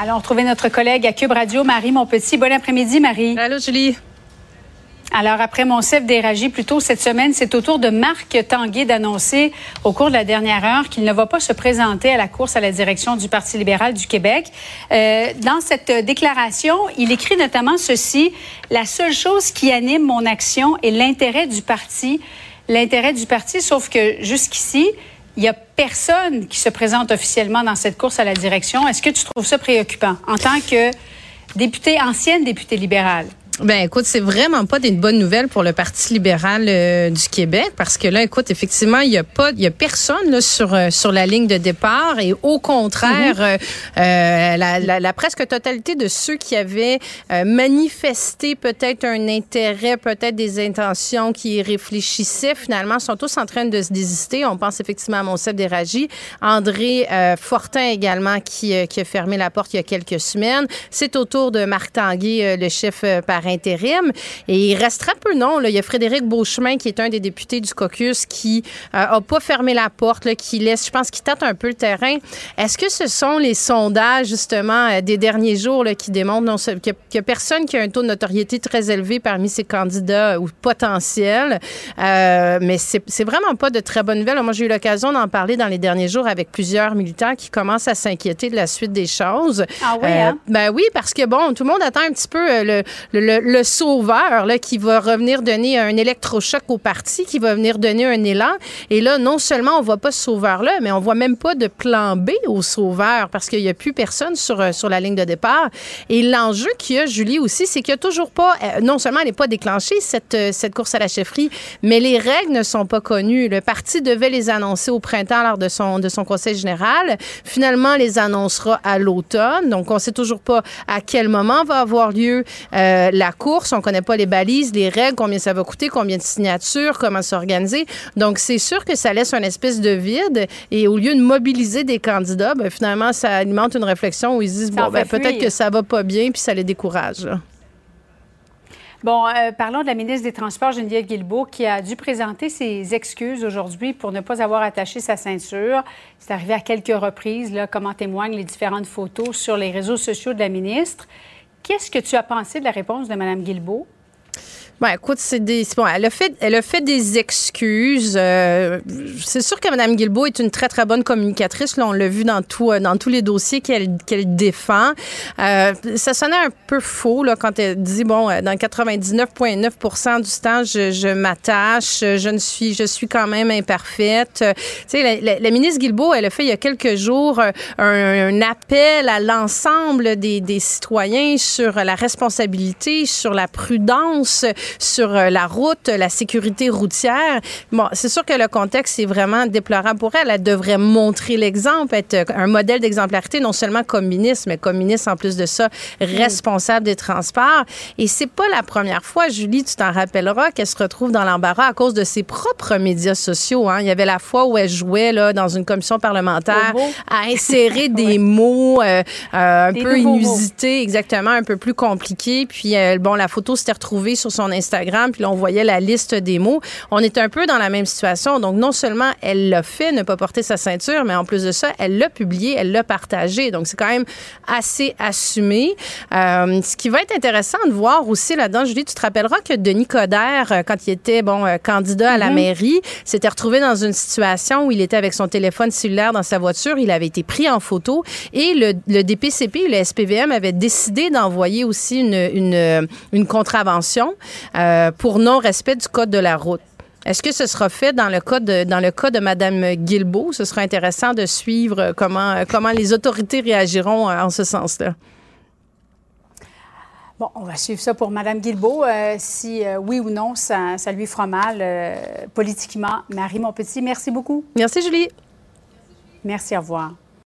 Allons retrouver notre collègue à Cube Radio, Marie Monpetit. Bon après-midi, Marie. Allô, Julie. Alors, après mon chef d'éragie plus tôt cette semaine, c'est au tour de Marc Tanguay d'annoncer au cours de la dernière heure qu'il ne va pas se présenter à la course à la direction du Parti libéral du Québec. Euh, dans cette déclaration, il écrit notamment ceci, La seule chose qui anime mon action est l'intérêt du parti. L'intérêt du parti, sauf que jusqu'ici, il n'y a personne qui se présente officiellement dans cette course à la direction. Est-ce que tu trouves ça préoccupant? En tant que députée, ancienne députée libérale? Ben écoute, c'est vraiment pas une bonne nouvelle pour le Parti libéral euh, du Québec parce que là, écoute, effectivement, il y a pas, il y a personne là, sur euh, sur la ligne de départ et au contraire, mm-hmm. euh, la, la, la, presque totalité de ceux qui avaient manifesté peut-être un intérêt, peut-être des intentions, qui réfléchissaient finalement, sont tous en train de se désister. On pense effectivement à Monsef Déragi, André Fortin également qui qui a fermé la porte il y a quelques semaines. C'est au tour de Marc Tanguay, le chef par intérim. Et il reste très peu non. Là. Il y a Frédéric Beauchemin, qui est un des députés du caucus, qui n'a euh, pas fermé la porte, là, qui laisse, je pense, qu'il tâte un peu le terrain. Est-ce que ce sont les sondages, justement, euh, des derniers jours là, qui démontrent non, qu'il n'y a, personne qui a un taux de notoriété très élevé parmi ces candidats ou potentiels? Euh, mais c'est vraiment pas de très bonnes nouvelles. Moi, j'ai eu l'occasion d'en parler dans les derniers jours avec plusieurs militants qui commencent à s'inquiéter de la suite des choses. Ah oui, hein? Ben oui, parce que, bon, tout le monde attend un petit peu le, le, le, sauveur là, qui va revenir donner un électrochoc au parti, qui va venir donner un élan. Et là, non seulement on voit pas ce sauveur-là, mais on voit même pas de plan B au sauveur parce qu'il y a plus personne sur, euh, sur la ligne de départ. Et l'enjeu qu'il y a, Julie, aussi, c'est qu'il n'y a toujours pas, euh, non seulement elle n'est pas déclenchée, cette, euh, cette course à la chefferie, mais les règles ne sont pas connues. Le parti devait les annoncer au printemps lors de son, de son conseil général. Finalement, les annoncera à l'automne. Donc, on sait toujours pas à quel moment va avoir lieu la course, on connaît pas les balises, les règles, combien ça va coûter, combien de signatures, comment s'organiser. Donc, c'est sûr que ça laisse une espèce de vide. Et au lieu de mobiliser des candidats, ben, finalement, ça alimente une réflexion où ils disent, bon, ben, peut-être que ça va pas bien, puis ça les décourage. Bon, euh, parlons de la ministre des Transports, Geneviève Guilbeault, qui a dû présenter ses excuses aujourd'hui pour ne pas avoir attaché sa ceinture. C'est arrivé à quelques reprises, là, comme en témoignent les différentes photos sur les réseaux sociaux de la ministre. Qu'est-ce que tu as pensé de la réponse de Mme Guilbeault? Ben, écoute, c'est des. Bon, elle a fait, elle a fait des excuses. Euh, c'est sûr que Mme Guilbeault est une très, très bonne communicatrice. Là, on l'a vu dans, tout, euh, dans tous les dossiers qu'elle qu'elle défend. Euh, ça sonnait un peu faux là, quand elle dit bon, dans 99,9 du temps, je, je m'attache, je ne suis, je suis quand même imparfaite. Tu sais, la, la, ministre Guilbeault, elle a fait il y a quelques jours un, un appel à l'ensemble des, des citoyens sur la responsabilité, sur la prudence sur euh, la route, la sécurité routière. Bon, c'est sûr que le contexte est vraiment déplorable pour elle. Elle devrait montrer l'exemple, être un modèle d'exemplarité, non seulement comme ministre, mais comme ministre en plus de ça, responsable des transports. Et c'est pas la première fois, Julie, tu t'en rappelleras, qu'elle se retrouve dans l'embarras à cause de ses propres médias sociaux. Hein. Il y avait la fois où elle jouait là, dans une commission parlementaire à insérer des mots euh, euh, un peu inusités, exactement, un peu plus compliqués. Puis, bon, la photo s'était retrouvée sur son Instagram, puis là, on voyait la liste des mots. On est un peu dans la même situation. Donc, non seulement elle l'a fait, ne pas porter sa ceinture, mais en plus de ça, elle l'a publié, elle l'a partagé. Donc, c'est quand même assez assumé. Euh, ce qui va être intéressant de voir aussi là-dedans, Julie, tu te rappelleras que Denis Coderre, euh, quand il était, bon, euh, candidat à la mm-hmm. mairie, s'était retrouvé dans une situation où il était avec son téléphone cellulaire dans sa voiture. Il avait été pris en photo et le, le DPCP, le SPVM, avait décidé d'envoyer aussi une, une, une contravention euh, pour non-respect du code de la route. Est-ce que ce sera fait dans le cas de, dans le cas de Mme Guilbeault? Ce sera intéressant de suivre comment, comment les autorités réagiront en ce sens-là. Bon, on va suivre ça pour Mme Guilbeault. Euh, si euh, oui ou non, ça, ça lui fera mal politiquement. Marie, mon petit, merci beaucoup. Merci, Julie. Merci, au revoir.